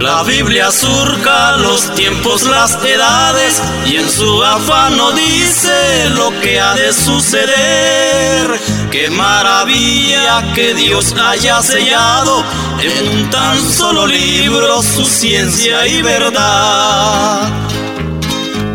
La Biblia surca los tiempos, las edades y en su afán no dice lo que ha de suceder. Qué maravilla que Dios haya sellado en un tan solo libro su ciencia y verdad.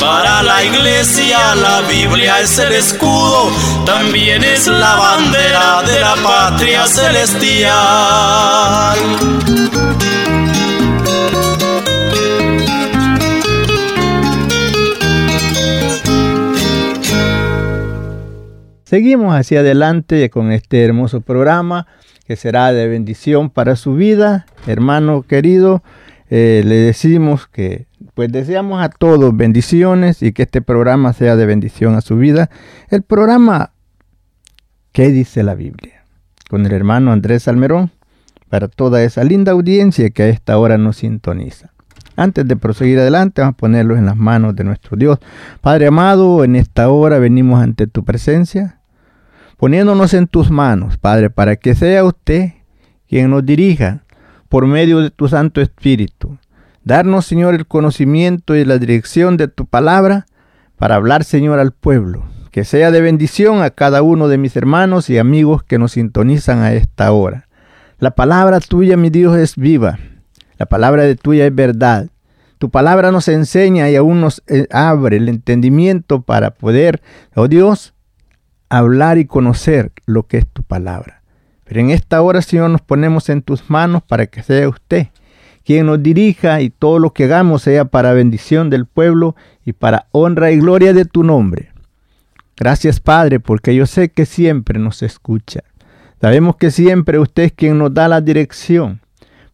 Para la iglesia la Biblia es el escudo, también es la bandera de la patria celestial. Seguimos hacia adelante con este hermoso programa que será de bendición para su vida. Hermano querido, eh, le decimos que pues deseamos a todos bendiciones y que este programa sea de bendición a su vida. El programa ¿Qué dice la Biblia? Con el hermano Andrés Almerón, para toda esa linda audiencia que a esta hora nos sintoniza. Antes de proseguir adelante, vamos a ponerlos en las manos de nuestro Dios. Padre amado, en esta hora venimos ante tu presencia, poniéndonos en tus manos, Padre, para que sea usted quien nos dirija por medio de tu Santo Espíritu Darnos, Señor, el conocimiento y la dirección de tu palabra para hablar, Señor, al pueblo. Que sea de bendición a cada uno de mis hermanos y amigos que nos sintonizan a esta hora. La palabra tuya, mi Dios, es viva. La palabra de tuya es verdad. Tu palabra nos enseña y aún nos eh, abre el entendimiento para poder, oh Dios, hablar y conocer lo que es tu palabra. Pero en esta hora, Señor, nos ponemos en tus manos para que sea usted quien nos dirija y todo lo que hagamos sea para bendición del pueblo y para honra y gloria de tu nombre. Gracias Padre, porque yo sé que siempre nos escucha. Sabemos que siempre usted es quien nos da la dirección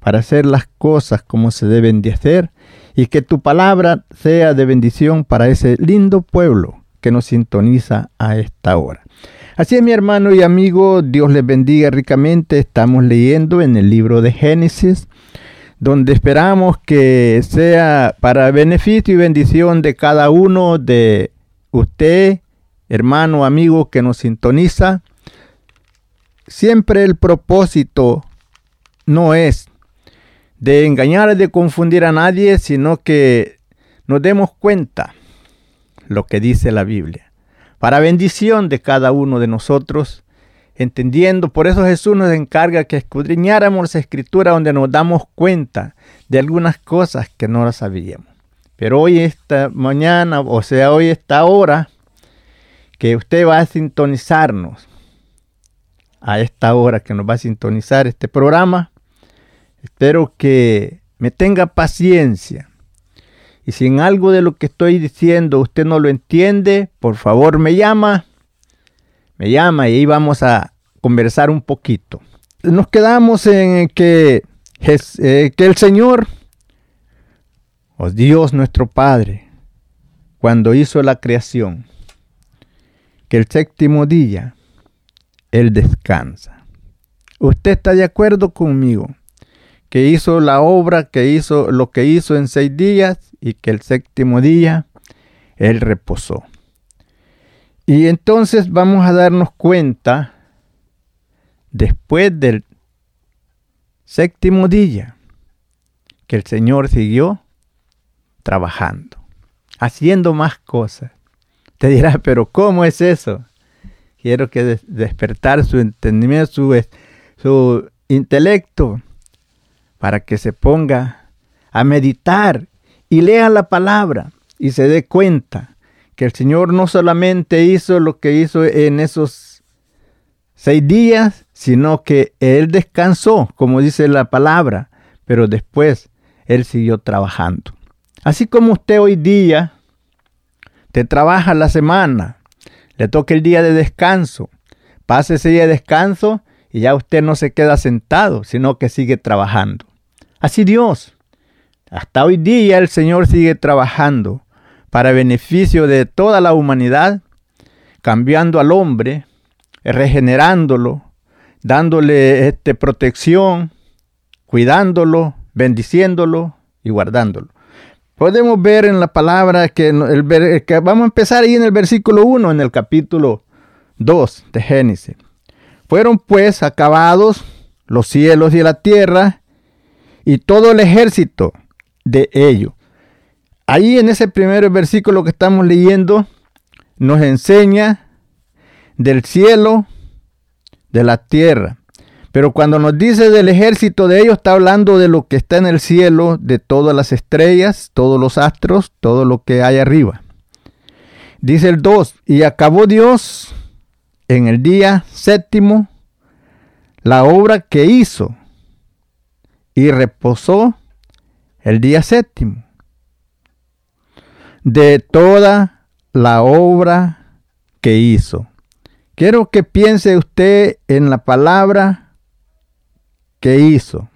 para hacer las cosas como se deben de hacer y que tu palabra sea de bendición para ese lindo pueblo que nos sintoniza a esta hora. Así es mi hermano y amigo, Dios les bendiga ricamente. Estamos leyendo en el libro de Génesis donde esperamos que sea para beneficio y bendición de cada uno de usted, hermano, amigo que nos sintoniza. Siempre el propósito no es de engañar, de confundir a nadie, sino que nos demos cuenta lo que dice la Biblia. Para bendición de cada uno de nosotros entendiendo. Por eso Jesús nos encarga que escudriñáramos la escritura donde nos damos cuenta de algunas cosas que no las sabíamos. Pero hoy, esta mañana, o sea, hoy, esta hora, que usted va a sintonizarnos, a esta hora que nos va a sintonizar este programa, espero que me tenga paciencia. Y si en algo de lo que estoy diciendo usted no lo entiende, por favor me llama me llama y ahí vamos a conversar un poquito. Nos quedamos en que, eh, que el Señor, o Dios nuestro Padre, cuando hizo la creación, que el séptimo día, Él descansa. ¿Usted está de acuerdo conmigo? Que hizo la obra, que hizo lo que hizo en seis días y que el séptimo día Él reposó. Y entonces vamos a darnos cuenta, después del séptimo día, que el Señor siguió trabajando, haciendo más cosas. Te dirá, pero ¿cómo es eso? Quiero que despertar su entendimiento, su, su intelecto para que se ponga a meditar y lea la palabra y se dé cuenta que el Señor no solamente hizo lo que hizo en esos seis días, sino que Él descansó, como dice la palabra, pero después Él siguió trabajando. Así como usted hoy día te trabaja la semana, le toca el día de descanso, pase ese día de descanso y ya usted no se queda sentado, sino que sigue trabajando. Así Dios, hasta hoy día el Señor sigue trabajando para beneficio de toda la humanidad, cambiando al hombre, regenerándolo, dándole este, protección, cuidándolo, bendiciéndolo y guardándolo. Podemos ver en la palabra que, que vamos a empezar ahí en el versículo 1, en el capítulo 2 de Génesis. Fueron pues acabados los cielos y la tierra y todo el ejército de ellos. Ahí en ese primer versículo que estamos leyendo nos enseña del cielo, de la tierra. Pero cuando nos dice del ejército de ellos, está hablando de lo que está en el cielo, de todas las estrellas, todos los astros, todo lo que hay arriba. Dice el 2, y acabó Dios en el día séptimo la obra que hizo y reposó el día séptimo de toda la obra que hizo. Quiero que piense usted en la palabra que hizo.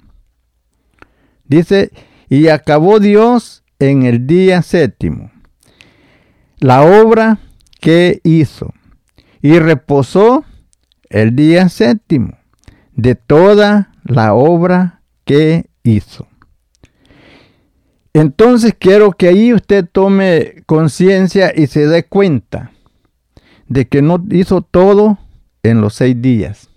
Dice, y acabó Dios en el día séptimo la obra que hizo y reposó el día séptimo de toda la obra que hizo. Entonces quiero que ahí usted tome conciencia y se dé cuenta de que no hizo todo en los seis días,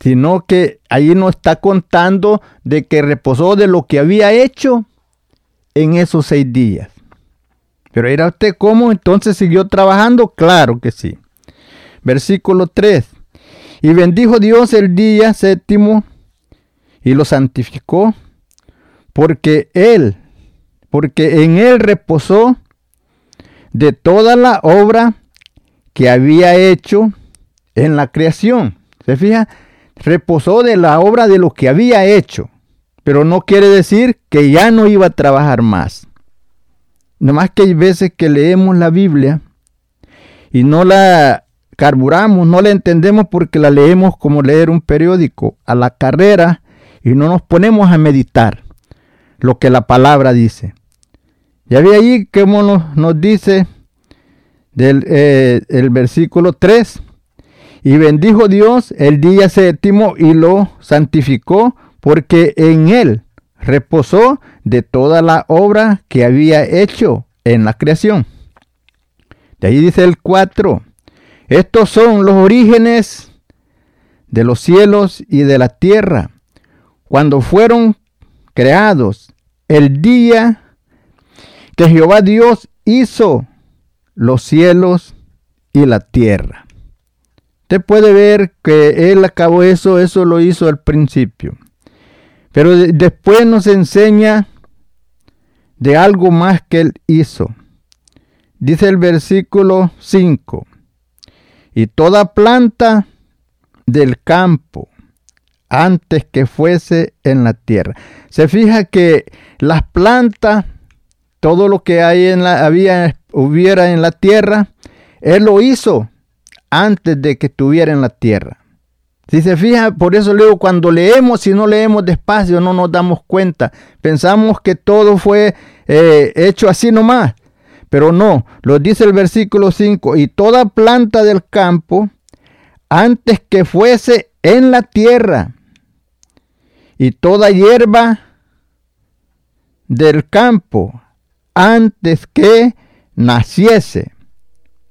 sino que ahí no está contando de que reposó de lo que había hecho en esos seis días. Pero era usted cómo entonces siguió trabajando, claro que sí. Versículo 3. Y bendijo Dios el día séptimo y lo santificó, porque él, porque en él reposó de toda la obra que había hecho en la creación. ¿Se fija? Reposó de la obra de lo que había hecho, pero no quiere decir que ya no iba a trabajar más. Nomás que hay veces que leemos la Biblia y no la carburamos, no la entendemos porque la leemos como leer un periódico a la carrera y no nos ponemos a meditar lo que la palabra dice. Ya vi ahí como nos, nos dice del eh, el versículo 3. Y bendijo Dios el día séptimo y lo santificó porque en él reposó de toda la obra que había hecho en la creación. De ahí dice el 4. Estos son los orígenes de los cielos y de la tierra cuando fueron creados el día que Jehová Dios hizo los cielos y la tierra. Usted puede ver que él acabó eso, eso lo hizo al principio. Pero después nos enseña de algo más que él hizo. Dice el versículo 5. Y toda planta del campo antes que fuese en la tierra. Se fija que las plantas, todo lo que hay en la, había, hubiera en la tierra, Él lo hizo antes de que estuviera en la tierra. Si se fija, por eso luego cuando leemos, si no leemos despacio, no nos damos cuenta. Pensamos que todo fue eh, hecho así nomás. Pero no, lo dice el versículo 5, y toda planta del campo, antes que fuese en la tierra, y toda hierba del campo antes que naciese,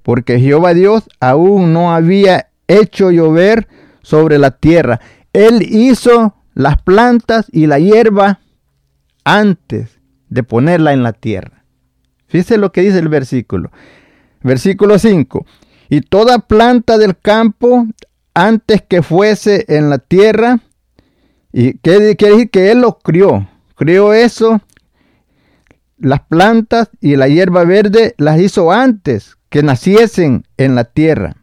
porque Jehová Dios aún no había hecho llover sobre la tierra. Él hizo las plantas y la hierba antes de ponerla en la tierra. Fíjese lo que dice el versículo. Versículo 5. Y toda planta del campo antes que fuese en la tierra ¿Y qué quiere decir? Que Él lo crió. Crió eso, las plantas y la hierba verde las hizo antes que naciesen en la tierra.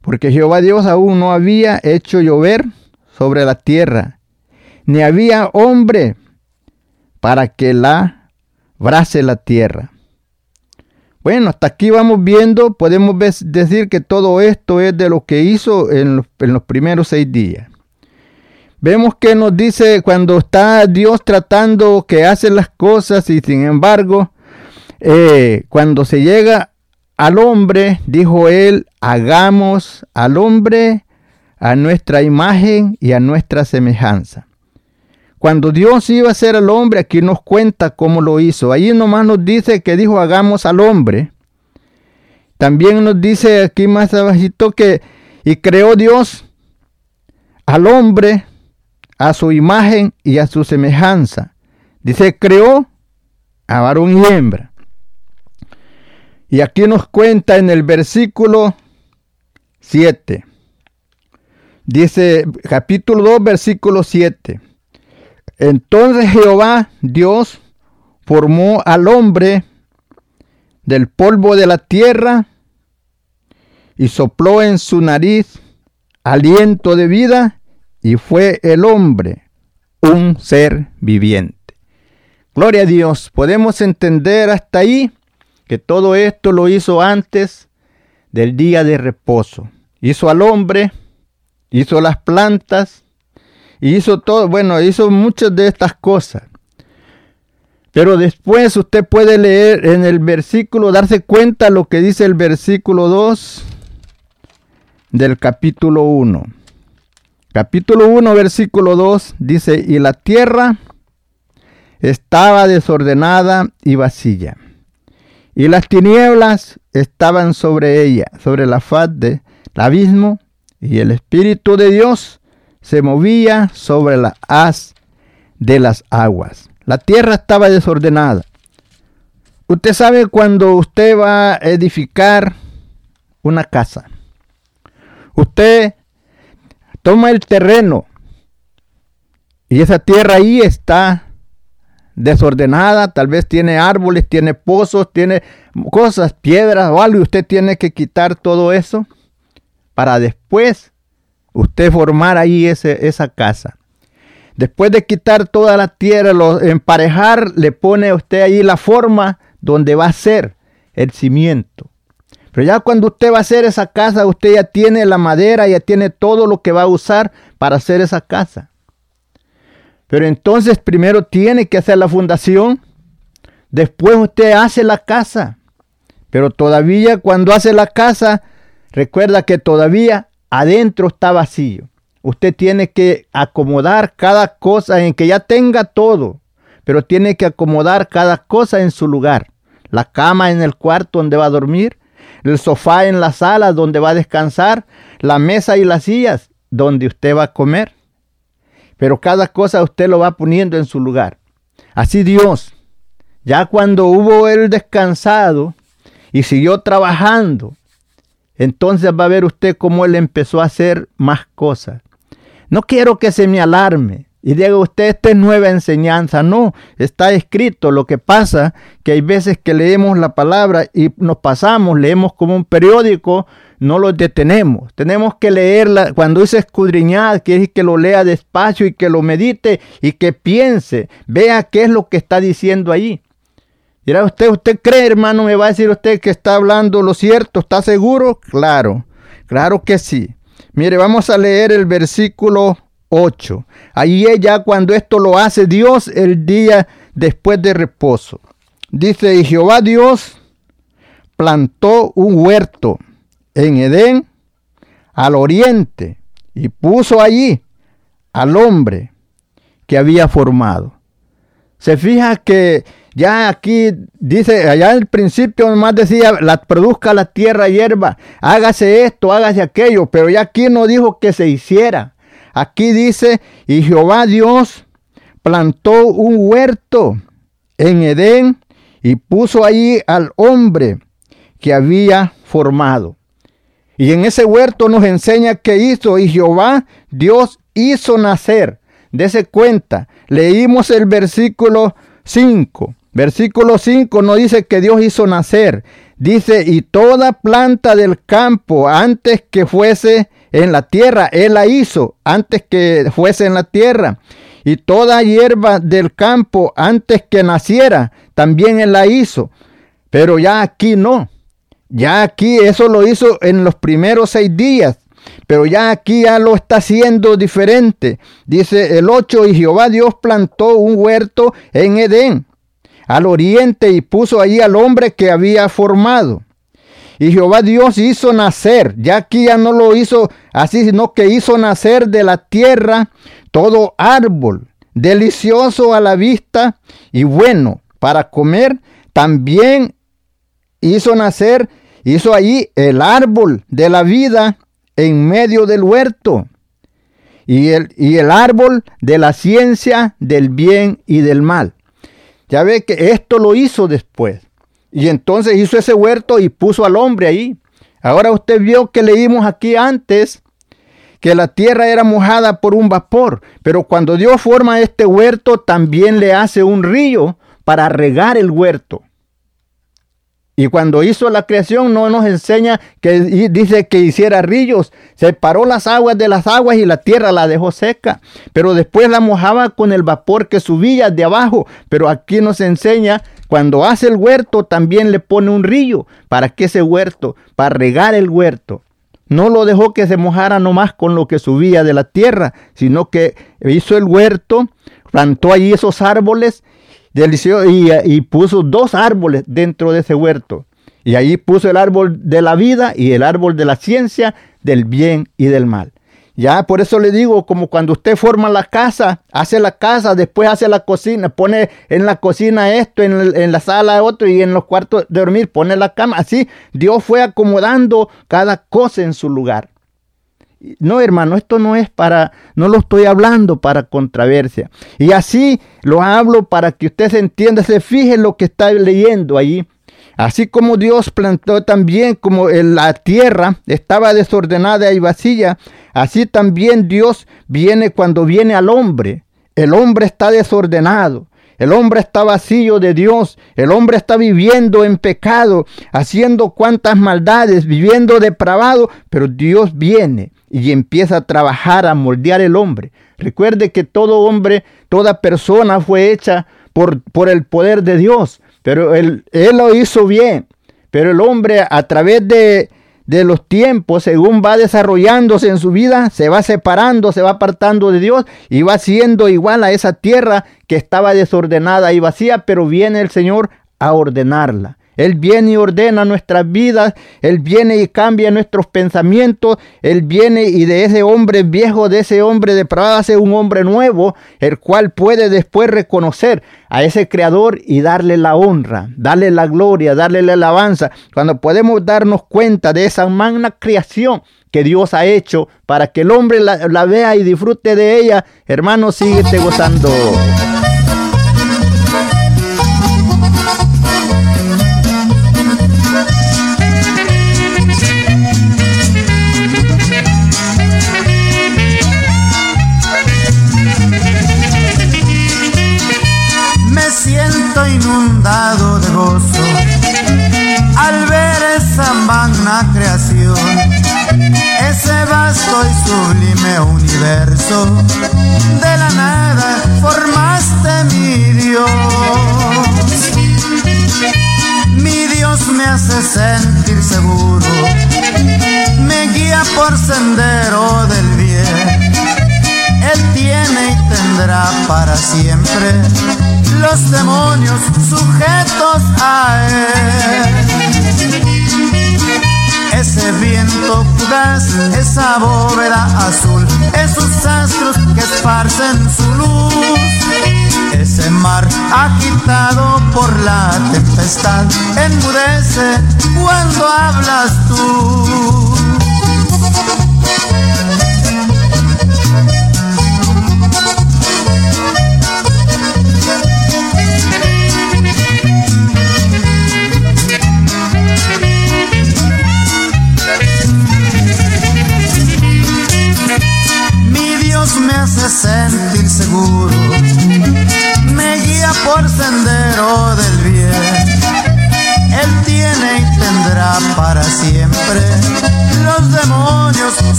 Porque Jehová Dios aún no había hecho llover sobre la tierra, ni había hombre para que la brase la tierra. Bueno, hasta aquí vamos viendo, podemos decir que todo esto es de lo que hizo en los, primeros seis días. Vemos que nos dice cuando está Dios tratando que hace las cosas y sin embargo, eh, cuando se llega al hombre, dijo él, hagamos al hombre a nuestra imagen y a nuestra semejanza. Cuando Dios iba a hacer al hombre, aquí nos cuenta cómo lo hizo. Ahí nomás nos dice que dijo hagamos al hombre. También nos dice aquí más abajito que y creó Dios al hombre a su imagen y a su semejanza. Dice creó a varón y hembra. Y aquí nos cuenta en el versículo 7. Dice capítulo 2, versículo 7. Entonces Jehová Dios formó al hombre del polvo de la tierra y sopló en su nariz aliento de vida y fue el hombre un ser viviente. Gloria a Dios, podemos entender hasta ahí que todo esto lo hizo antes del día de reposo. Hizo al hombre, hizo las plantas, hizo todo, bueno, hizo muchas de estas cosas. Pero después usted puede leer en el versículo, darse cuenta lo que dice el versículo 2 del capítulo 1. Capítulo 1, versículo 2 dice, y la tierra estaba desordenada y vacía, y las tinieblas estaban sobre ella, sobre la faz del abismo, y el Espíritu de Dios se movía sobre la haz de las aguas. La tierra estaba desordenada. Usted sabe cuando usted va a edificar una casa. Usted toma el terreno y esa tierra ahí está desordenada, tal vez tiene árboles, tiene pozos, tiene cosas, piedras o algo, y usted tiene que quitar todo eso para después usted formar ahí ese, esa casa. Después de quitar toda la tierra, lo, emparejar, le pone usted ahí la forma donde va a ser el cimiento. Pero ya cuando usted va a hacer esa casa, usted ya tiene la madera, ya tiene todo lo que va a usar para hacer esa casa. Pero entonces primero tiene que hacer la fundación, después usted hace la casa. Pero todavía cuando hace la casa, recuerda que todavía adentro está vacío. Usted tiene que acomodar cada cosa en que ya tenga todo, pero tiene que acomodar cada cosa en su lugar. La cama en el cuarto donde va a dormir, el sofá en la sala donde va a descansar, la mesa y las sillas donde usted va a comer. Pero cada cosa usted lo va poniendo en su lugar. Así Dios, ya cuando hubo él descansado y siguió trabajando, entonces va a ver usted cómo él empezó a hacer más cosas. No quiero que se me alarme y diga usted, esta es nueva enseñanza. No, está escrito. Lo que pasa que hay veces que leemos la palabra y nos pasamos, leemos como un periódico, no lo detenemos. Tenemos que leerla. Cuando dice escudriñar, quiere que lo lea despacio y que lo medite y que piense, vea qué es lo que está diciendo ahí. Dirá usted, ¿usted cree, hermano? Me va a decir usted que está hablando lo cierto. ¿Está seguro? Claro, claro que sí. Mire, vamos a leer el versículo 8. Ahí es ya cuando esto lo hace Dios el día después de reposo. Dice, y Jehová Dios plantó un huerto en Edén al oriente y puso allí al hombre que había formado. Se fija que ya aquí dice, allá el principio nomás decía, la, produzca la tierra hierba, hágase esto, hágase aquello, pero ya aquí no dijo que se hiciera. Aquí dice, y Jehová Dios plantó un huerto en Edén y puso allí al hombre que había formado. Y en ese huerto nos enseña que hizo, y Jehová Dios hizo nacer Dese cuenta, leímos el versículo 5. Versículo 5 no dice que Dios hizo nacer. Dice, y toda planta del campo antes que fuese en la tierra, Él la hizo antes que fuese en la tierra. Y toda hierba del campo antes que naciera, también Él la hizo. Pero ya aquí no. Ya aquí eso lo hizo en los primeros seis días. Pero ya aquí ya lo está haciendo diferente. Dice el 8, y Jehová Dios plantó un huerto en Edén, al oriente, y puso allí al hombre que había formado. Y Jehová Dios hizo nacer, ya aquí ya no lo hizo así, sino que hizo nacer de la tierra todo árbol, delicioso a la vista y bueno para comer. También hizo nacer, hizo allí el árbol de la vida en medio del huerto. Y el, y el árbol de la ciencia del bien y del mal. Ya ve que esto lo hizo después. Y entonces hizo ese huerto y puso al hombre ahí. Ahora usted vio que leímos aquí antes que la tierra era mojada por un vapor, pero cuando Dios forma este huerto también le hace un río para regar el huerto. Y cuando hizo la creación no nos enseña que dice que hiciera ríos, separó las aguas de las aguas y la tierra la dejó seca, pero después la mojaba con el vapor que subía de abajo, pero aquí nos enseña cuando hace el huerto también le pone un río, ¿para qué ese huerto? Para regar el huerto. No lo dejó que se mojara nomás con lo que subía de la tierra, sino que hizo el huerto, plantó allí esos árboles y, puso dos árboles dentro de ese huerto. Y ahí puso el árbol de la vida y el árbol de la ciencia, del bien y del mal. Ya, por eso le digo, como cuando usted forma la casa, hace la casa, después hace la cocina, pone en la cocina esto, en, la sala otro y en los cuartos de dormir pone la cama. Así Dios fue acomodando cada cosa en su lugar. No, hermano, esto no es para, no lo estoy hablando para controversia. Y así lo hablo para que usted se entienda, se fije en lo que está leyendo allí. Así como Dios plantó también, como la tierra estaba desordenada y vacía, así también Dios viene cuando viene al hombre. El hombre está desordenado. El hombre está vacío de Dios. El hombre está viviendo en pecado, haciendo cuantas maldades, viviendo depravado. Pero Dios viene y empieza a trabajar, a moldear el hombre. Recuerde que todo hombre, toda persona fue hecha por, por el poder de Dios. Pero él, él lo hizo bien. Pero el hombre a través de, de los tiempos, según va desarrollándose en su vida, se va separando, se va apartando de Dios y va siendo igual a esa tierra que estaba desordenada y vacía, pero viene el Señor a ordenarla. Él viene y ordena nuestras vidas, Él viene y cambia nuestros pensamientos, Él viene y de ese hombre viejo, de ese hombre depravado, hace un hombre nuevo, el cual puede después reconocer a ese creador y darle la honra, darle la gloria, darle la alabanza. Cuando podemos darnos cuenta de esa magna creación que Dios ha hecho para que el hombre la, la vea y disfrute de ella, hermano, síguete gozando. Ese vasto y sublime universo. De la nada formaste mi Dios. Mi Dios me hace sentir seguro, me guía por sendero del bien. Él tiene y tendrá para siempre los demonios sujetos a él. Ese viento fugaz, esa bóveda azul, esos astros que esparcen su luz. Ese mar agitado por la tempestad enmudece cuando hablas tú.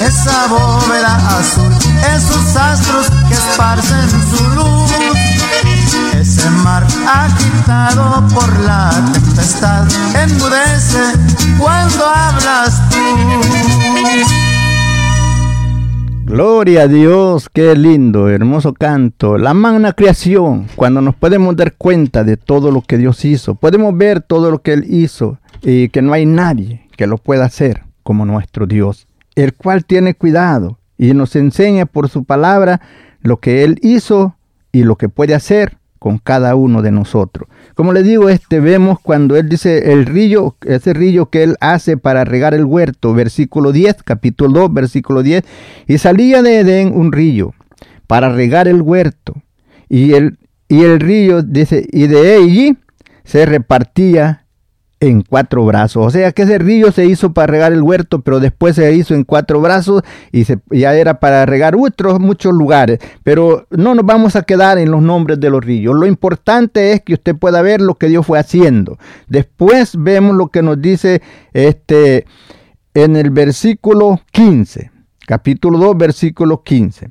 Esa bóveda azul, esos astros que esparcen su luz ese mar agitado por la tempestad enmudece cuando hablas tú. Gloria a Dios, qué lindo, hermoso canto. La magna creación, cuando nos podemos dar cuenta de todo lo que Dios hizo, podemos ver todo lo que Él hizo y que no hay nadie que lo pueda hacer como nuestro Dios, el cual tiene cuidado y nos enseña por su palabra lo que Él hizo y lo que puede hacer con cada uno de nosotros. Como le digo, este vemos cuando él dice el río, ese río que él hace para regar el huerto, versículo 10, capítulo 2, versículo 10, y salía de Edén un río para regar el huerto, y el, y el río dice, y de allí se repartía en cuatro brazos. O sea que ese río se hizo para regar el huerto, pero después se hizo en cuatro brazos y ya era para regar otros muchos lugares. Pero no nos vamos a quedar en los nombres de los ríos. Lo importante es que usted pueda ver lo que Dios fue haciendo. Después vemos lo que nos dice este en el versículo 15, capítulo 2, versículo 15.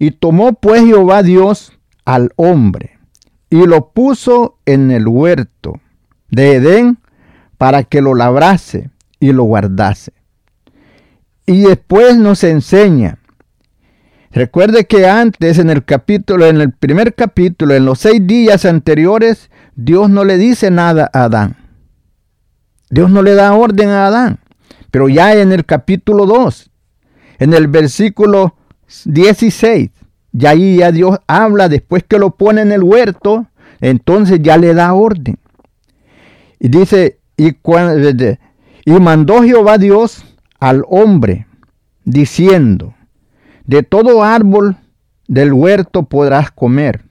Y tomó pues Jehová Dios al hombre y lo puso en el huerto de Edén para que lo labrase y lo guardase. Y después nos enseña. Recuerde que antes en el capítulo, en el primer capítulo, en los seis días anteriores, Dios no le dice nada a Adán. Dios no le da orden a Adán. Pero ya en el capítulo 2, en el versículo 16, ya ahí ya Dios habla después que lo pone en el huerto, entonces ya le da orden. Y dice, y, mandó Jehová Dios al hombre, diciendo, de todo árbol del huerto podrás comer.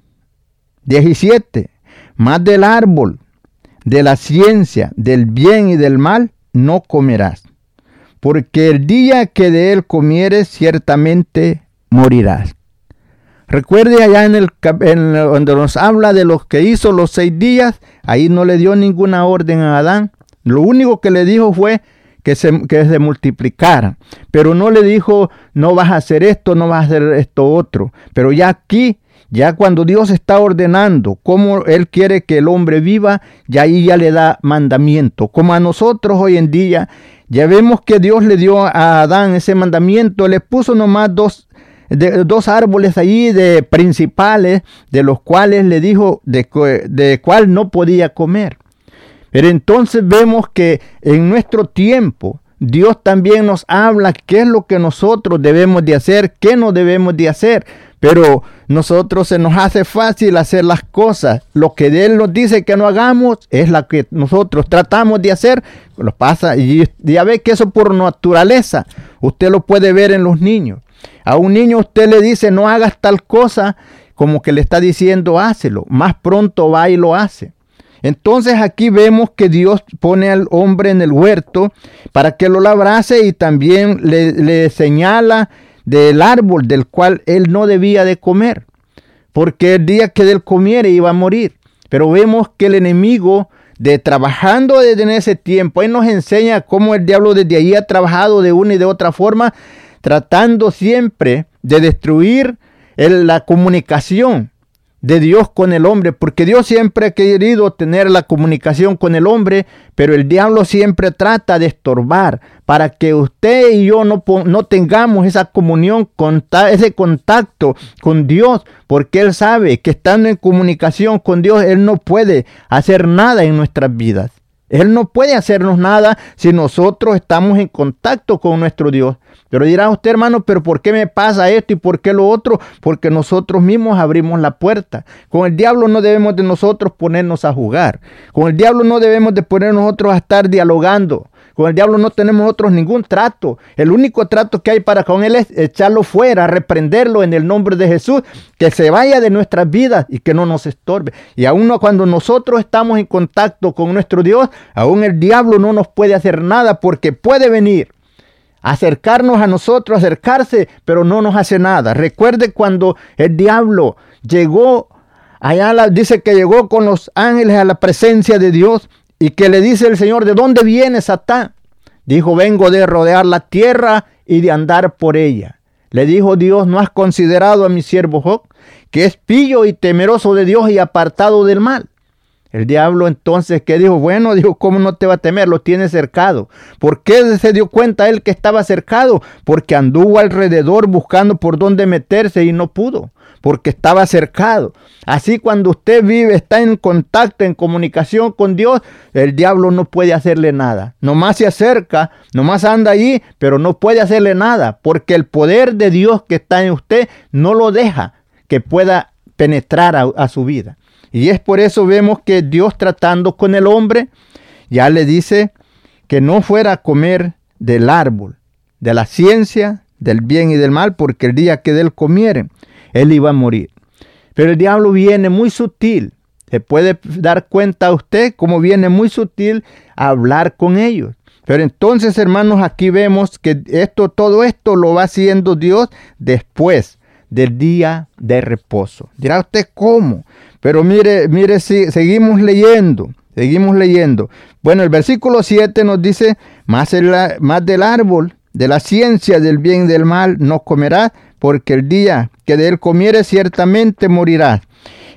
17. Más del árbol de la ciencia, del bien y del mal, no comerás. Porque el día que de él comieres, ciertamente morirás. Recuerde allá en el en, donde nos habla de los que hizo los seis días, ahí no le dio ninguna orden a Adán, lo único que le dijo fue que se, que se multiplicara. Pero no le dijo, no vas a hacer esto, no vas a hacer esto otro. Pero ya aquí, ya cuando Dios está ordenando cómo Él quiere que el hombre viva, ya ahí ya le da mandamiento. Como a nosotros hoy en día, ya vemos que Dios le dio a Adán ese mandamiento, le puso nomás dos dos árboles allí de principales, de los cuales le dijo de, de cuál no podía comer. Pero entonces vemos que en nuestro tiempo Dios también nos habla qué es lo que nosotros debemos de hacer, qué no debemos de hacer. Pero nosotros se nos hace fácil hacer las cosas. Lo que Él nos dice que no hagamos es lo que nosotros tratamos de hacer. Lo pasa y ya ve que eso por naturaleza. Usted lo puede ver en los niños. A un niño usted le dice no hagas tal cosa como que le está diciendo hácelo. Más pronto va y lo hace. Entonces aquí vemos que Dios pone al hombre en el huerto para que lo labrase y también le, señala del árbol del cual él no debía de comer, porque el día que él comiera iba a morir. Pero vemos que el enemigo de trabajando desde ese tiempo, él nos enseña cómo el diablo desde ahí ha trabajado de una y de otra forma, tratando siempre de destruir la comunicación de Dios con el hombre, porque Dios siempre ha querido tener la comunicación con el hombre, pero el diablo siempre trata de estorbar para que usted y yo no, no tengamos esa comunión, ese contacto con Dios, porque Él sabe que estando en comunicación con Dios, Él no puede hacer nada en nuestras vidas. Él no puede hacernos nada si nosotros estamos en contacto con nuestro Dios. Pero dirá usted, hermano, pero ¿por qué me pasa esto y por qué lo otro? Porque nosotros mismos abrimos la puerta. Con el diablo no debemos de nosotros ponernos a jugar. Con el diablo no debemos de poner nosotros a estar dialogando. Con el diablo no tenemos otros ningún trato. El único trato que hay para con él es echarlo fuera, reprenderlo en el nombre de Jesús, que se vaya de nuestras vidas y que no nos estorbe. Y aún cuando nosotros estamos en contacto con nuestro Dios, aún el diablo no nos puede hacer nada porque puede venir acercarnos a nosotros, acercarse, pero no nos hace nada. Recuerde cuando el diablo llegó allá, dice que llegó con los ángeles a la presencia de Dios y que le dice el Señor, ¿de dónde viene Satán? Dijo, vengo de rodear la tierra y de andar por ella. Le dijo Dios, ¿no has considerado a mi siervo Job, que es pillo y temeroso de Dios y apartado del mal? El diablo entonces, ¿qué dijo? Bueno, dijo, ¿cómo no te va a temer? Lo tiene cercado. ¿Por qué se dio cuenta él que estaba cercado? Porque anduvo alrededor buscando por dónde meterse y no pudo porque estaba cercado. Así cuando usted vive, está en contacto, en comunicación con Dios, el diablo no puede hacerle nada. Nomás se acerca, nomás anda allí, pero no puede hacerle nada, porque el poder de Dios que está en usted no lo deja que pueda penetrar a, a su vida. Y es por eso vemos que Dios tratando con el hombre, ya le dice que no fuera a comer del árbol, de la ciencia, del bien y del mal, porque el día que de él comieren, él iba a morir. Pero el diablo viene muy sutil. Se puede dar cuenta a usted cómo viene muy sutil a hablar con ellos. Pero entonces, hermanos, aquí vemos que esto, todo esto lo va haciendo Dios después del día de reposo. Dirá usted cómo. Pero mire, mire, si, seguimos leyendo. Seguimos leyendo. Bueno, el versículo 7 nos dice, más, más del árbol de la ciencia del bien y del mal no comerá, porque el día que de él comiere ciertamente morirá.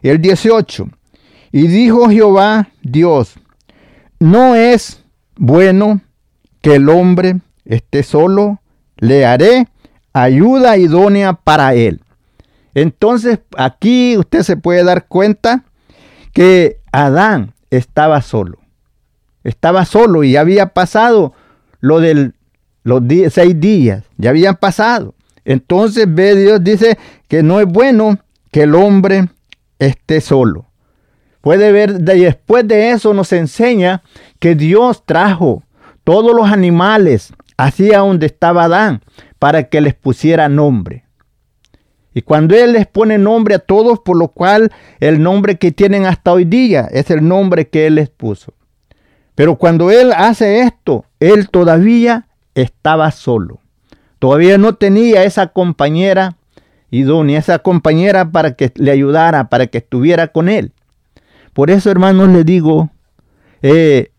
El 18. Y dijo Jehová Dios, no es bueno que el hombre esté solo, le haré ayuda idónea para él. Entonces aquí usted se puede dar cuenta que Adán estaba solo. Estaba solo y había pasado lo del los seis días, ya habían pasado. Entonces ve Dios dice que no es bueno que el hombre esté solo. Puede ver, después de eso nos enseña que Dios trajo todos los animales hacia donde estaba Adán para que les pusiera nombre. Y cuando Él les pone nombre a todos, por lo cual el nombre que tienen hasta hoy día es el nombre que Él les puso. Pero cuando Él hace esto, Él todavía estaba solo. Todavía no tenía esa compañera idónea, esa compañera para que le ayudara, para que estuviera con él. Por eso, hermanos, le digo, eh,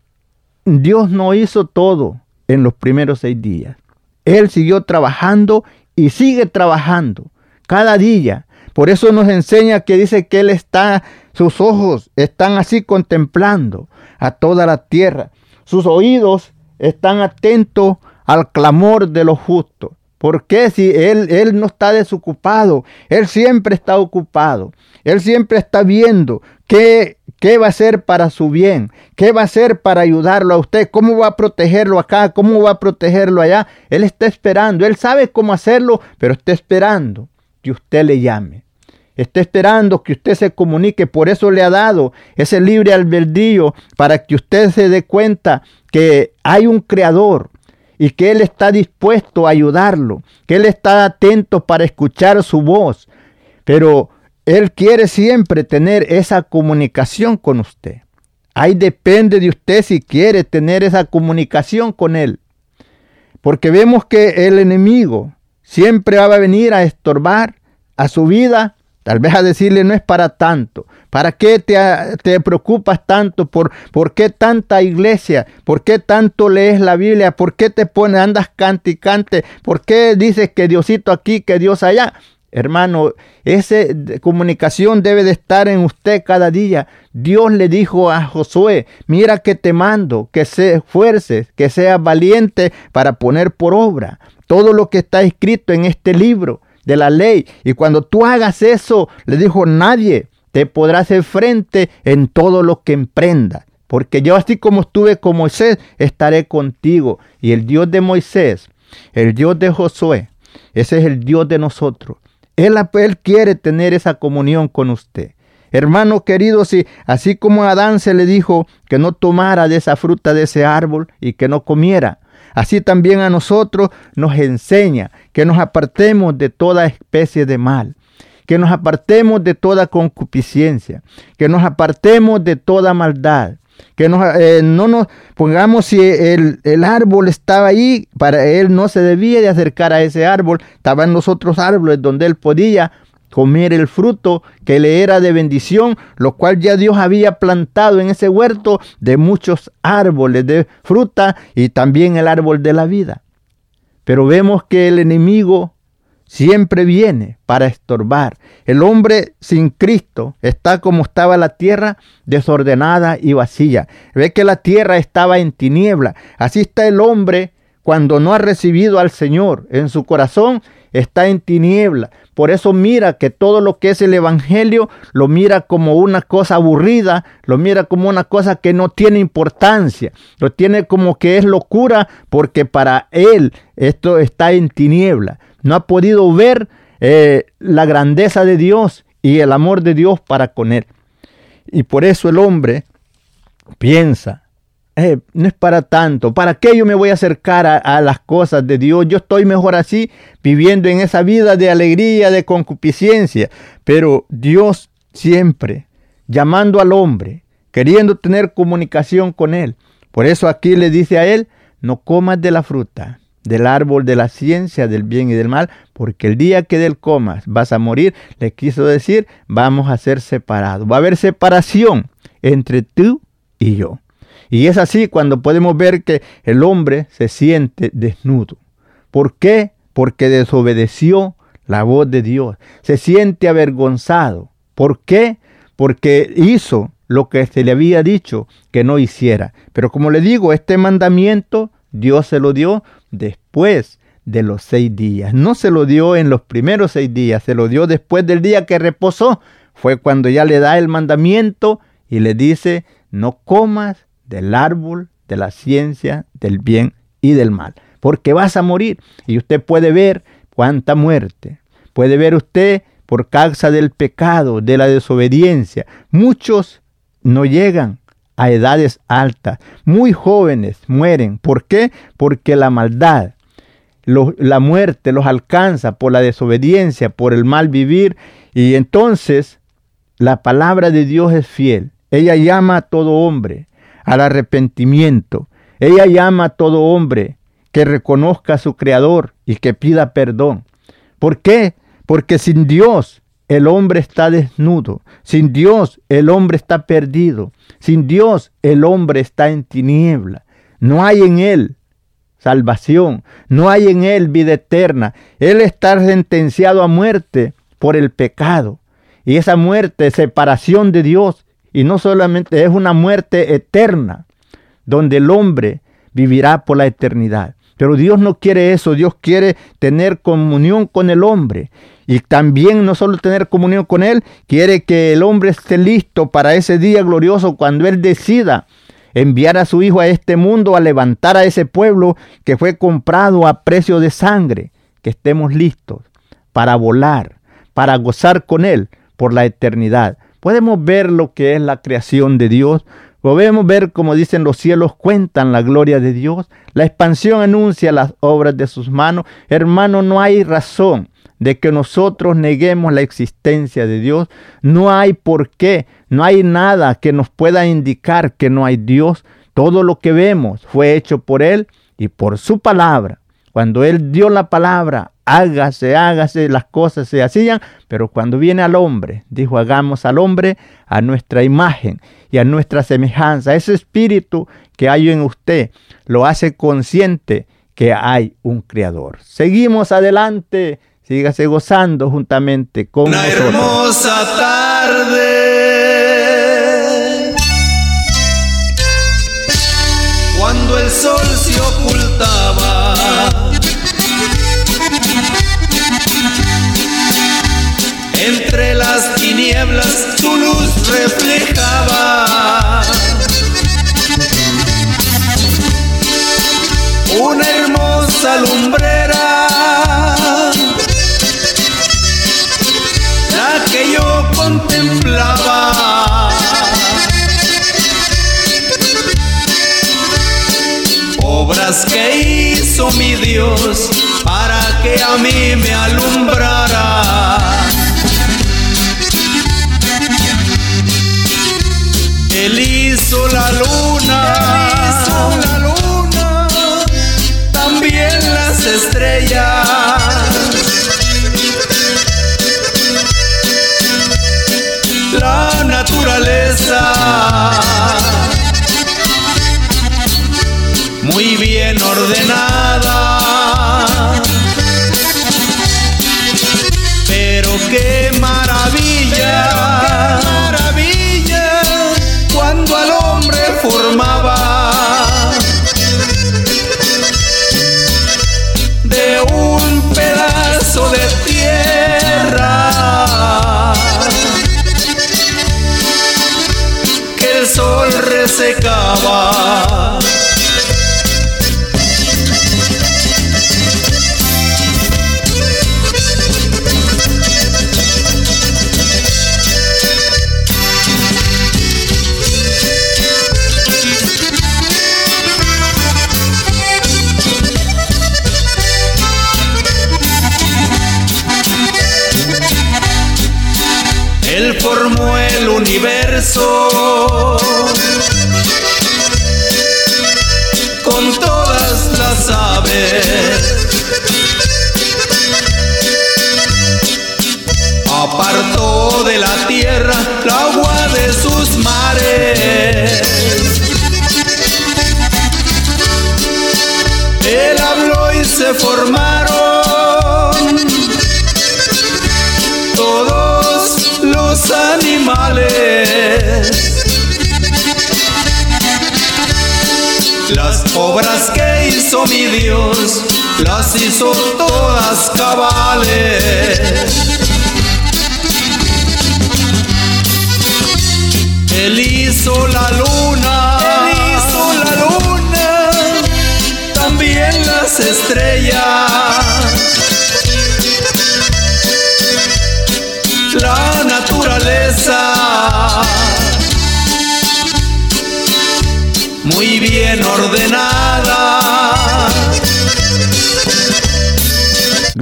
Dios no hizo todo en los primeros seis días. Él siguió trabajando y sigue trabajando cada día. Por eso nos enseña que dice que Él está, sus ojos están así contemplando a toda la tierra. Sus oídos están atentos al clamor de los justos. Porque si él, él no está desocupado, Él siempre está ocupado, Él siempre está viendo qué, qué va a hacer para su bien, qué va a hacer para ayudarlo a usted, cómo va a protegerlo acá, cómo va a protegerlo allá. Él está esperando, Él sabe cómo hacerlo, pero está esperando que usted le llame. Está esperando que usted se comunique, por eso le ha dado ese libre albedrío para que usted se dé cuenta que hay un creador, y que Él está dispuesto a ayudarlo, que Él está atento para escuchar su voz, pero Él quiere siempre tener esa comunicación con usted. Ahí depende de usted si quiere tener esa comunicación con Él. Porque vemos que el enemigo siempre va a venir a estorbar a su vida Tal vez a decirle no es para tanto. ¿Para qué te, te, preocupas tanto? ¿Por, ¿Por qué tanta iglesia? ¿Por qué tanto lees la Biblia? ¿Por qué te pones, andas cante y cante? ¿Por qué dices que Diosito aquí, que Dios allá? Hermano, esa comunicación debe de estar en usted cada día. Dios le dijo a Josué, mira que te mando, que se esfuerces, que seas valiente para poner por obra todo lo que está escrito en este libro de la ley. Y cuando tú hagas eso, le dijo, nadie te podrá hacer frente en todo lo que emprenda. Porque yo así como estuve con Moisés, estaré contigo. Y el Dios de Moisés, el Dios de Josué, ese es el Dios de nosotros. Él, él quiere tener esa comunión con usted. Hermano querido, si así como Adán se le dijo que no tomara de esa fruta de ese árbol y que no comiera, así también a nosotros nos enseña que nos apartemos de toda especie de mal, que nos apartemos de toda concupiscencia, que nos apartemos de toda maldad, que eh, no nos pongamos si el, el, árbol estaba ahí, para él no se debía de acercar a ese árbol, estaban los otros árboles donde él podía comer el fruto que le era de bendición, lo cual ya Dios había plantado en ese huerto de muchos árboles de fruta y también el árbol de la vida. Pero vemos que el enemigo siempre viene para estorbar. El hombre sin Cristo está como estaba la tierra, desordenada y vacía. Ve que la tierra estaba en tiniebla. Así está el hombre cuando no ha recibido al Señor en su corazón está en tiniebla. Por eso mira que todo lo que es el Evangelio lo mira como una cosa aburrida, lo mira como una cosa que no tiene importancia, lo tiene como que es locura porque para él esto está en tiniebla. No ha podido ver eh, la grandeza de Dios y el amor de Dios para con él. Y por eso el hombre piensa, eh, no es para tanto. ¿Para qué yo me voy a acercar a, las cosas de Dios? Yo estoy mejor así, viviendo en esa vida de alegría, de concupiscencia. Pero Dios siempre llamando al hombre, queriendo tener comunicación con él. Por eso aquí le dice a él, no comas de la fruta del árbol de la ciencia del bien y del mal, porque el día que del comas vas a morir, le quiso decir, vamos a ser separados. Va a haber separación entre tú y yo. Y es así cuando podemos ver que el hombre se siente desnudo. ¿Por qué? Porque desobedeció la voz de Dios. Se siente avergonzado. ¿Por qué? Porque hizo lo que se le había dicho que no hiciera. Pero como le digo, este mandamiento Dios se lo dio después de los seis días. No se lo dio en los primeros seis días, se lo dio después del día que reposó. Fue cuando ya le da el mandamiento y le dice, no comas del árbol de la ciencia del bien y del mal, porque vas a morir. Y usted puede ver cuánta muerte. Puede ver usted por causa del pecado, de la desobediencia. Muchos no llegan a edades altas. Muy jóvenes mueren. ¿Por qué? Porque la maldad, la muerte los alcanza por la desobediencia, por el mal vivir. Y entonces la palabra de Dios es fiel. Ella llama a todo hombre al arrepentimiento. Ella llama a todo hombre que reconozca a su Creador y que pida perdón. ¿Por qué? Porque sin Dios el hombre está desnudo. Sin Dios el hombre está perdido. Sin Dios el hombre está en tiniebla. No hay en él salvación. No hay en él vida eterna. Él está sentenciado a muerte por el pecado. Y esa muerte, separación de Dios, y no solamente es una muerte eterna, donde el hombre vivirá por la eternidad. Pero Dios no quiere eso, Dios quiere tener comunión con el hombre. Y también no solo tener comunión con Él, quiere que el hombre esté listo para ese día glorioso cuando Él decida enviar a su Hijo a este mundo a levantar a ese pueblo que fue comprado a precio de sangre. Que estemos listos para volar, para gozar con Él por la eternidad. Podemos ver lo que es la creación de Dios. Podemos ver, como dicen los cielos, cuentan la gloria de Dios. La expansión anuncia las obras de sus manos. Hermano, no hay razón de que nosotros neguemos la existencia de Dios. No hay por qué, no hay nada que nos pueda indicar que no hay Dios. Todo lo que vemos fue hecho por Él y por su palabra. Cuando Él dio la palabra hágase, hágase, las cosas se hacían, pero cuando viene al hombre, dijo, hagamos al hombre a nuestra imagen y a nuestra semejanza. Ese espíritu que hay en usted lo hace consciente que hay un creador. Seguimos adelante, sígase gozando juntamente con Una hermosa tarde. Que hizo mi Dios para que a mí me alumbrara. Él hizo la luna, hizo la luna, también las estrellas. La naturaleza muy bien ordenada. Pero qué maravilla,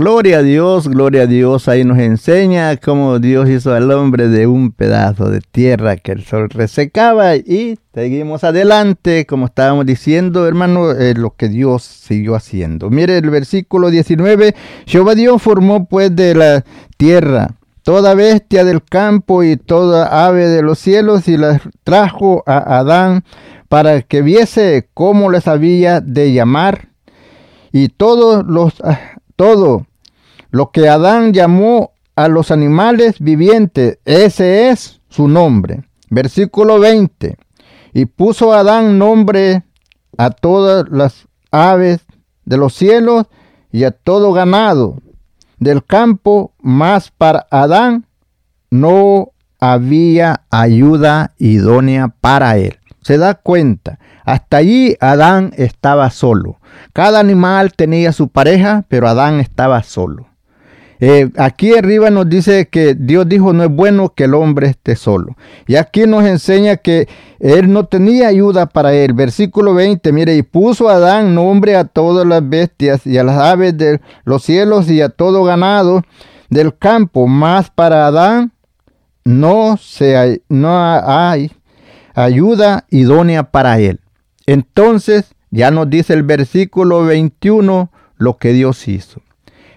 Gloria a Dios, gloria a Dios. Ahí nos enseña cómo Dios hizo al hombre de un pedazo de tierra que el sol resecaba. Y seguimos adelante, como estábamos diciendo, hermano, eh, lo que Dios siguió haciendo. Mire el versículo 19. Jehová Dios formó pues de la tierra toda bestia del campo y toda ave de los cielos y las trajo a Adán para que viese cómo les había de llamar. Y todos los todo lo que Adán llamó a los animales vivientes, ese es su nombre. Versículo 20. Y puso Adán nombre a todas las aves de los cielos y a todo ganado del campo, mas para Adán no había ayuda idónea para él. Se da cuenta, hasta allí Adán estaba solo. Cada animal tenía su pareja, pero Adán estaba solo. Eh, aquí arriba nos dice que Dios dijo no es bueno que el hombre esté solo. Y aquí nos enseña que él no tenía ayuda para él. Versículo 20, mire, y puso a Adán nombre a todas las bestias y a las aves de los cielos y a todo ganado del campo. Mas para Adán no, se, no hay ayuda idónea para él. Entonces, ya nos dice el versículo 21 lo que Dios hizo.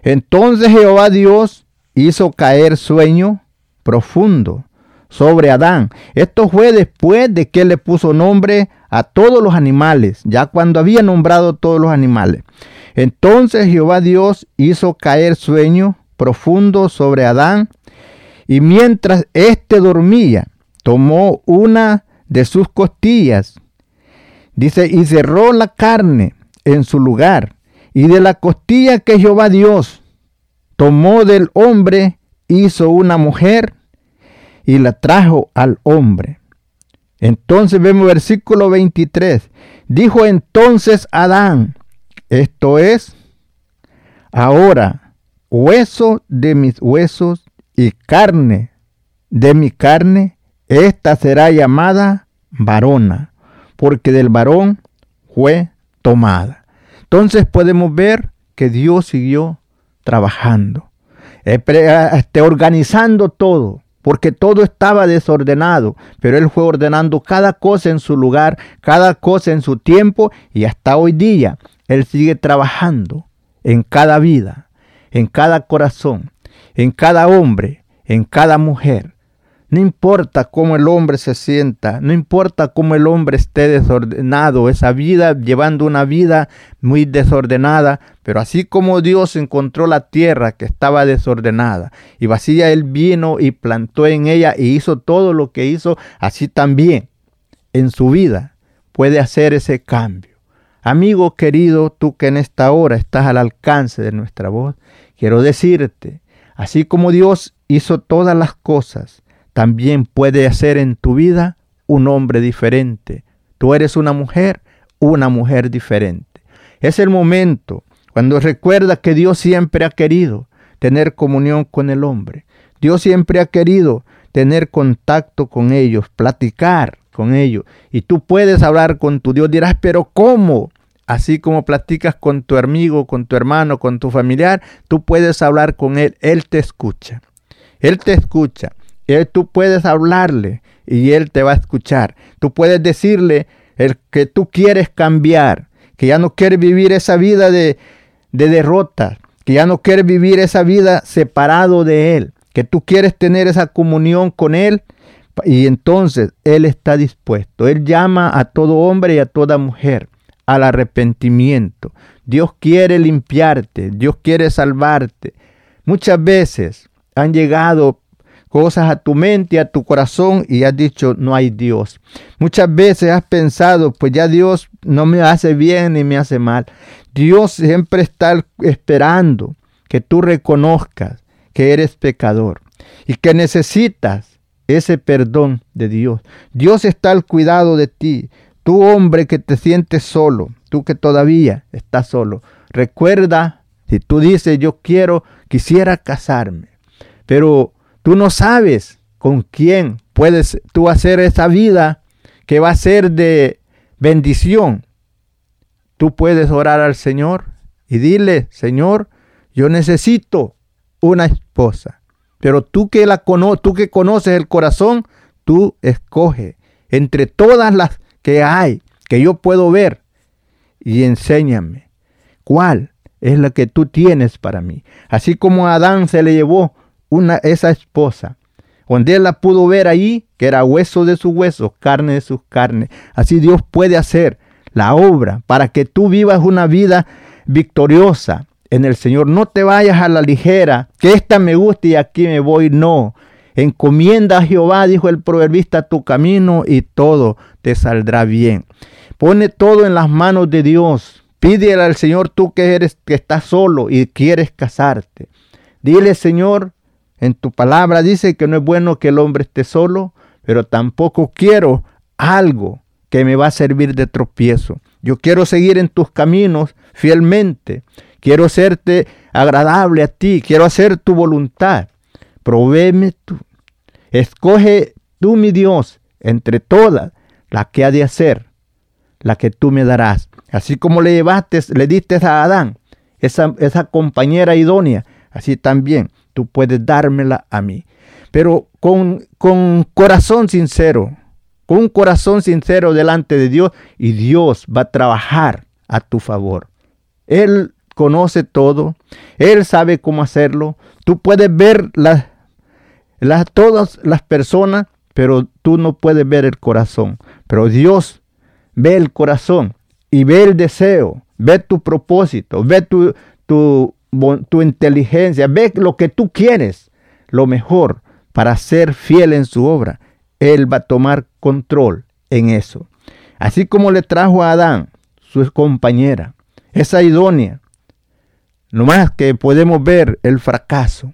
Entonces Jehová Dios hizo caer sueño profundo sobre Adán. Esto fue después de que le puso nombre a todos los animales, ya cuando había nombrado todos los animales. Entonces Jehová Dios hizo caer sueño profundo sobre Adán, y mientras éste dormía, tomó una de sus costillas, dice, y cerró la carne en su lugar, y de la costilla que Jehová Dios tomó del hombre, hizo una mujer y la trajo al hombre. Entonces vemos versículo 23. Dijo entonces Adán, esto es, ahora, hueso de mis huesos y carne de mi carne, esta será llamada varona, porque del varón fue tomada. Entonces podemos ver que Dios siguió trabajando, eh, este, organizando todo, porque todo estaba desordenado, pero Él fue ordenando cada cosa en su lugar, cada cosa en su tiempo, y hasta hoy día Él sigue trabajando en cada vida, en cada corazón, en cada hombre, en cada mujer. No importa cómo el hombre se sienta, no importa cómo el hombre esté desordenado, esa vida llevando una vida muy desordenada, pero así como Dios encontró la tierra que estaba desordenada y vacía, Él vino y plantó en ella y hizo todo lo que hizo, así también en su vida puede hacer ese cambio. Amigo querido, tú que en esta hora estás al alcance de nuestra voz, quiero decirte, así como Dios hizo todas las cosas, también puede hacer en tu vida un hombre diferente. Tú eres una mujer, una mujer diferente. Es el momento cuando recuerda que Dios siempre ha querido tener comunión con el hombre. Dios siempre ha querido tener contacto con ellos, platicar con ellos. Y tú puedes hablar con tu Dios. Dirás, pero ¿cómo? Así como platicas con tu amigo, con tu hermano, con tu familiar, tú puedes hablar con Él. Él te escucha. Él te escucha. Él, tú puedes hablarle y Él te va a escuchar. Tú puedes decirle el que tú quieres cambiar, que ya no quieres vivir esa vida de, de derrota, que ya no quieres vivir esa vida separado de Él, que tú quieres tener esa comunión con Él. Y entonces Él está dispuesto. Él llama a todo hombre y a toda mujer al arrepentimiento. Dios quiere limpiarte, Dios quiere salvarte. Muchas veces han llegado cosas a tu mente, a tu corazón y has dicho, no hay Dios. Muchas veces has pensado, pues ya Dios no me hace bien ni me hace mal. Dios siempre está esperando que tú reconozcas que eres pecador y que necesitas ese perdón de Dios. Dios está al cuidado de ti. Tú hombre que te sientes solo, tú que todavía estás solo, recuerda, si tú dices yo quiero, quisiera casarme, pero Tú no sabes con quién puedes tú hacer esa vida que va a ser de bendición. Tú puedes orar al Señor y dile, Señor, yo necesito una esposa. Pero tú que la cono tú que conoces el corazón, tú escoge entre todas las que hay que yo puedo ver y enséñame cuál es la que tú tienes para mí. Así como a Adán se le llevó esa esposa, donde él la pudo ver ahí, que era hueso de su hueso, carne de sus carnes. Así Dios puede hacer la obra para que tú vivas una vida victoriosa en el Señor. No te vayas a la ligera, que esta me gusta y aquí me voy. No. Encomienda a Jehová, dijo el proverbista, tu camino y todo te saldrá bien. Pone todo en las manos de Dios. Pídele al Señor tú que eres que estás solo y quieres casarte. Dile, Señor, en tu palabra dice que no es bueno que el hombre esté solo, pero tampoco quiero algo que me va a servir de tropiezo. Yo quiero seguir en tus caminos fielmente. Quiero serte agradable a ti. Quiero hacer tu voluntad. Provéeme tú. Escoge tú, mi Dios, entre todas la que ha de hacer, la que tú me darás. Así como le llevaste, le diste a Adán, esa, esa compañera idónea, así también tú puedes dármela a mí. Pero con, con corazón sincero, con un corazón sincero delante de Dios y Dios va a trabajar a tu favor. Él conoce todo, Él sabe cómo hacerlo. Tú puedes ver las, todas las personas, pero tú no puedes ver el corazón. Pero Dios ve el corazón y ve el deseo, ve tu propósito, ve tu, tu, tu inteligencia, ve lo que tú quieres, lo mejor para ser fiel en su obra. Él va a tomar control en eso. Así como le trajo a Adán, su compañera, esa idónea. No más que podemos ver el fracaso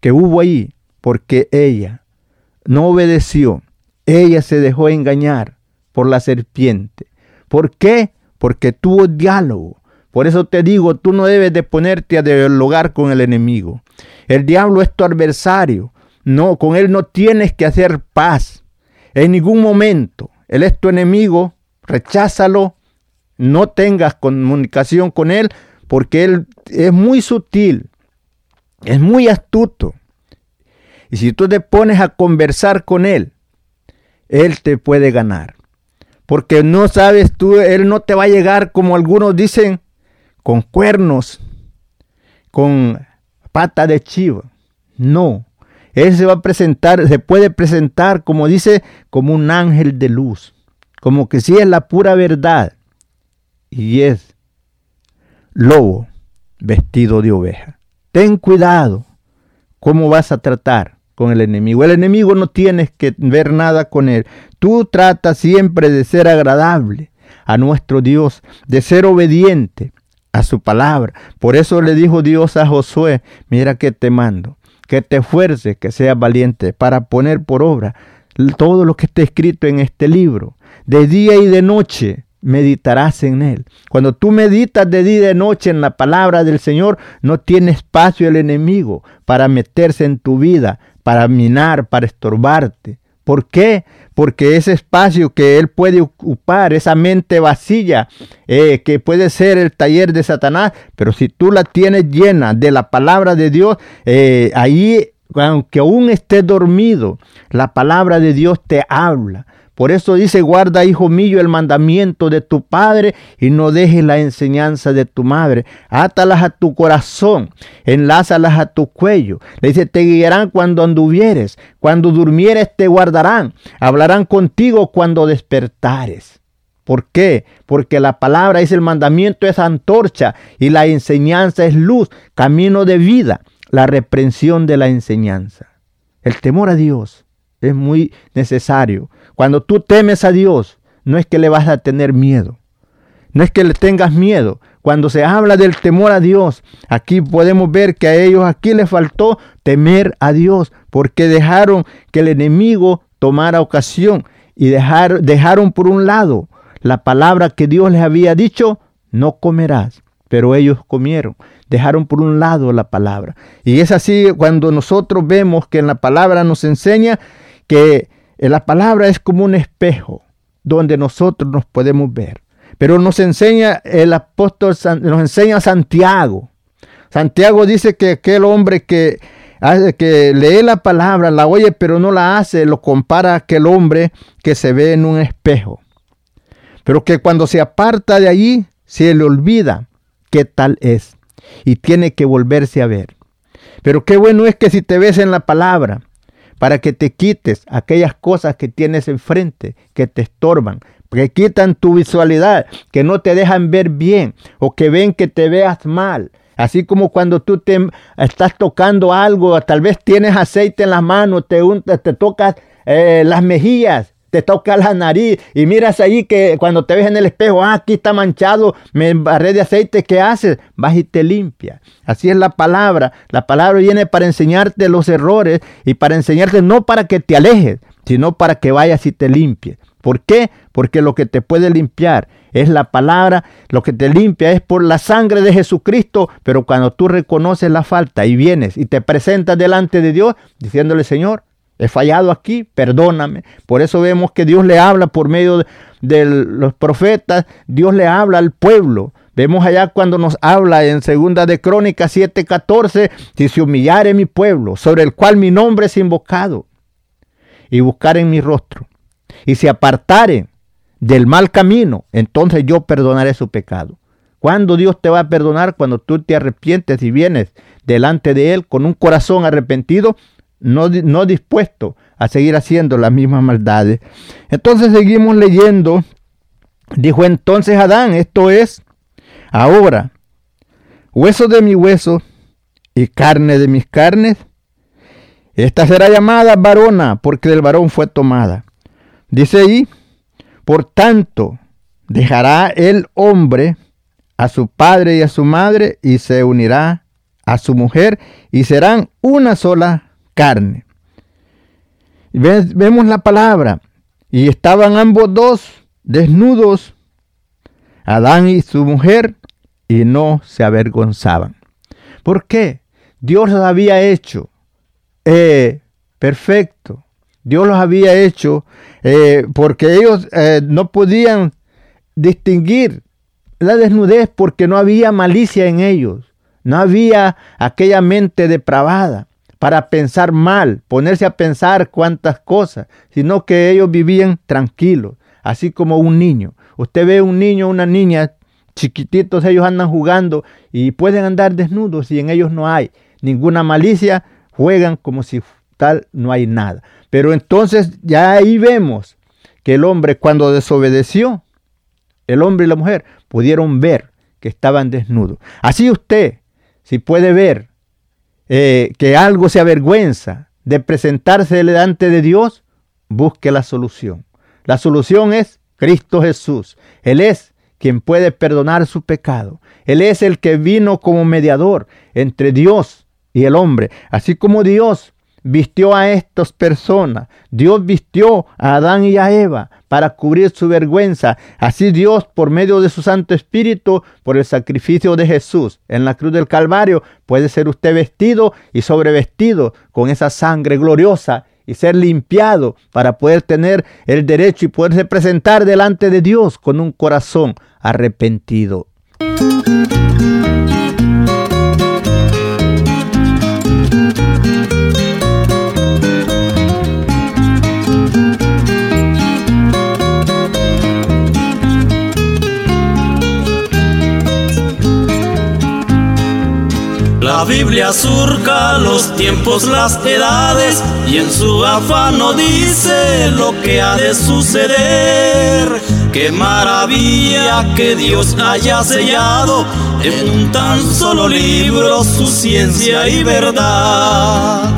que hubo ahí porque ella no obedeció. Ella se dejó engañar por la serpiente. ¿Por qué? Porque tuvo diálogo por eso te digo, tú no debes de ponerte a dialogar con el enemigo. El diablo es tu adversario. No, con él no tienes que hacer paz. En ningún momento. Él es tu enemigo. Recházalo no tengas comunicación con Él porque Él es muy sutil, es muy astuto. Y si tú te pones a conversar con Él, Él te puede ganar. Porque no sabes tú, Él no te va a llegar como algunos dicen, con cuernos, con pata de chivo. No, Él se va a presentar, se puede presentar, como dice, como un ángel de luz. Como que si es la pura verdad. Y es lobo vestido de oveja. Ten cuidado cómo vas a tratar con el enemigo. El enemigo no tienes que ver nada con él. Tú tratas siempre de ser agradable a nuestro Dios, de ser obediente a su palabra. Por eso le dijo Dios a Josué, mira que te mando, que te esfuerces, que seas valiente para poner por obra todo lo que está escrito en este libro. De día y de noche meditarás en él. Cuando tú meditas de día y de noche en la palabra del Señor, no tiene espacio el enemigo para meterse en tu vida, para minar, para estorbarte. ¿Por qué? Porque ese espacio que él puede ocupar, esa mente vacía, eh, que puede ser el taller de Satanás, pero si tú la tienes llena de la palabra de Dios, eh, ahí, aunque aún estés dormido, la palabra de Dios te habla. Por eso dice, guarda, hijo mío, el mandamiento de tu padre y no dejes la enseñanza de tu madre. Átalas a tu corazón, enlázalas a tu cuello. Le dice, te guiarán cuando anduvieres, cuando durmieres te guardarán, hablarán contigo cuando despertares. ¿Por qué? Porque la palabra es el mandamiento, es antorcha y la enseñanza es luz, camino de vida, la reprensión de la enseñanza. El temor a Dios es muy necesario cuando tú temes a Dios, no es que le vas a tener miedo. No es que le tengas miedo. Cuando se habla del temor a Dios, aquí podemos ver que a ellos aquí les faltó temer a Dios, porque dejaron que el enemigo tomara ocasión y dejaron por un lado la palabra que Dios les había dicho, no comerás. Pero ellos comieron, dejaron por un lado la palabra. Y es así cuando nosotros vemos que en la palabra nos enseña que la palabra es como un espejo donde nosotros nos podemos ver. Pero nos enseña el apóstol, nos enseña Santiago. Santiago dice que aquel hombre que, que lee la palabra, la oye, pero no la hace, lo compara a aquel hombre que se ve en un espejo. Pero que cuando se aparta de allí, se le olvida qué tal es y tiene que volverse a ver. Pero qué bueno es que si te ves en la palabra, para que te quites aquellas cosas que tienes enfrente, que te estorban, que quitan tu visualidad, que no te dejan ver bien o que ven que te veas mal. Así como cuando tú te estás tocando algo, tal vez tienes aceite en las manos, te, te tocas eh, las mejillas te toca la nariz y miras ahí que cuando te ves en el espejo, ah, aquí está manchado, me barré de aceite, ¿qué haces? Vas y te limpia. Así es la palabra. La palabra viene para enseñarte los errores y para enseñarte no para que te alejes, sino para que vayas y te limpies. ¿Por qué? Porque lo que te puede limpiar es la palabra, lo que te limpia es por la sangre de Jesucristo, pero cuando tú reconoces la falta y vienes y te presentas delante de Dios diciéndole, Señor, He fallado aquí, perdóname. Por eso vemos que Dios le habla por medio de, los profetas, Dios le habla al pueblo. Vemos allá cuando nos habla en segunda de Crónicas 7:14, si se humillare mi pueblo, sobre el cual mi nombre es invocado, y buscar en mi rostro, y se apartare del mal camino, entonces yo perdonaré su pecado. ¿Cuándo Dios te va a perdonar? Cuando tú te arrepientes y vienes delante de Él con un corazón arrepentido no, dispuesto a seguir haciendo las mismas maldades. Entonces seguimos leyendo. Dijo entonces Adán, esto es, ahora, hueso de mi hueso y carne de mis carnes. Esta será llamada varona, porque del varón fue tomada. Dice ahí, por tanto, dejará el hombre a su padre y a su madre y se unirá a su mujer y serán una sola carne. Vemos la palabra. Y estaban ambos dos desnudos, Adán y su mujer, y no se avergonzaban. ¿Por qué? Dios los había hecho eh, perfecto. Dios los había hecho eh, porque ellos eh, no podían distinguir la desnudez porque no había malicia en ellos, no había aquella mente depravada para pensar mal, ponerse a pensar cuántas cosas, sino que ellos vivían tranquilos, así como un niño. Usted ve un niño una niña chiquititos, ellos andan jugando y pueden andar desnudos y en ellos no hay ninguna malicia, juegan como si tal no hay nada. Pero entonces ya ahí vemos que el hombre cuando desobedeció, el hombre y la mujer pudieron ver que estaban desnudos. Así usted, si puede ver eh, que algo se avergüenza de presentarse delante de Dios, busque la solución. La solución es Cristo Jesús. Él es quien puede perdonar su pecado. Él es el que vino como mediador entre Dios y el hombre. Así como Dios vistió a estas personas. Dios vistió a Adán y a Eva para cubrir su vergüenza. Así Dios, por medio de su Santo Espíritu, por el sacrificio de Jesús en la cruz del Calvario, puede ser usted vestido y sobrevestido con esa sangre gloriosa y ser limpiado para poder tener el derecho y poderse presentar delante de Dios con un corazón arrepentido. La Biblia surca los tiempos, las edades y en su afano dice lo que ha de suceder. Qué maravilla que Dios haya sellado en un tan solo libro su ciencia y verdad.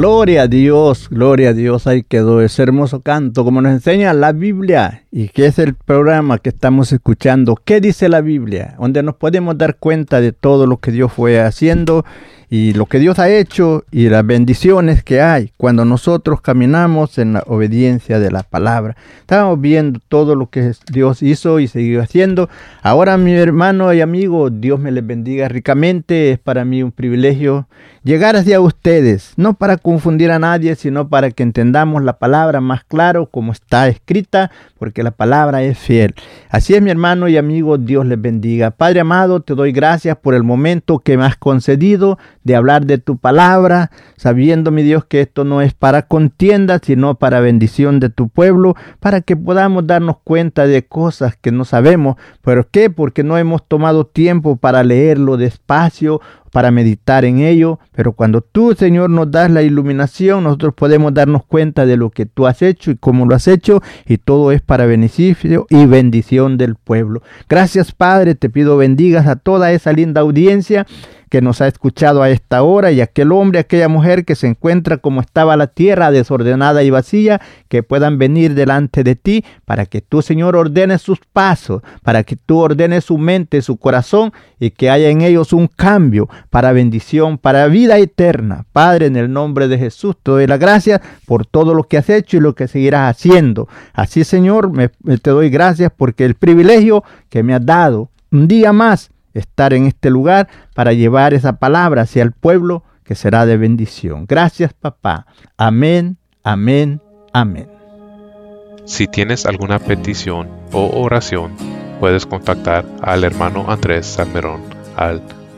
Gloria a Dios, gloria a Dios. Ahí quedó ese hermoso canto, como nos enseña la Biblia y que es el programa que estamos escuchando. ¿Qué dice la Biblia? Donde nos podemos dar cuenta de todo lo que Dios fue haciendo y lo que Dios ha hecho y las bendiciones que hay cuando nosotros caminamos en la obediencia de la palabra. Estamos viendo todo lo que Dios hizo y siguió haciendo. Ahora mi hermano y amigo, Dios me les bendiga ricamente. Es para mí un privilegio llegar hacia ustedes, no para confundir a nadie, sino para que entendamos la palabra más claro como está escrita, porque la palabra es fiel. Así es mi hermano y amigo, Dios les bendiga. Padre amado, te doy gracias por el momento que me has concedido de hablar de tu palabra, sabiendo, mi Dios, que esto no es para contienda, sino para bendición de tu pueblo, para que podamos darnos cuenta de cosas que no sabemos. ¿Pero qué? Porque no hemos tomado tiempo para leerlo despacio para meditar en ello, pero cuando tú, Señor, nos das la iluminación, nosotros podemos darnos cuenta de lo que tú has hecho y cómo lo has hecho, y todo es para beneficio y bendición del pueblo. Gracias, Padre, te pido bendigas a toda esa linda audiencia que nos ha escuchado a esta hora y aquel hombre, aquella mujer que se encuentra como estaba la tierra desordenada y vacía, que puedan venir delante de ti para que tú, Señor, ordenes sus pasos, para que tú ordenes su mente, su corazón y que haya en ellos un cambio para bendición, para vida eterna. Padre, en el nombre de Jesús, te doy la gracia por todo lo que has hecho y lo que seguirás haciendo. Así, Señor, me, te doy gracias porque el privilegio que me has dado un día más estar en este lugar para llevar esa palabra hacia el pueblo que será de bendición. Gracias papá. Amén, amén, amén. Si tienes alguna petición o oración, puedes contactar al hermano Andrés Salmerón al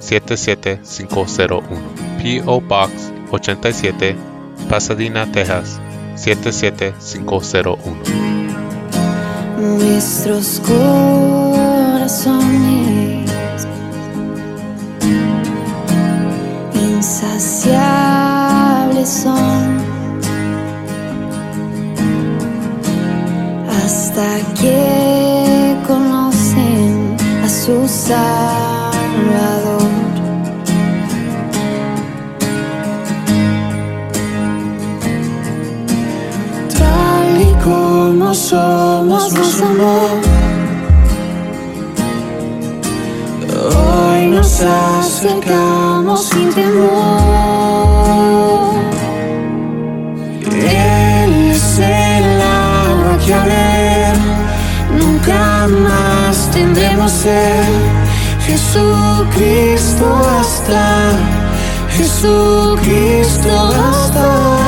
77501. P.O. Box 87, Pasadena, Texas 77501. Nuestros corazones insaciables son hasta que conocen a su Salvador. Somos, nos amó. Hoy nos acercamos sin temor. Él es el agua que a ver nunca más tendremos sed. Jesucristo hasta, Jesucristo hasta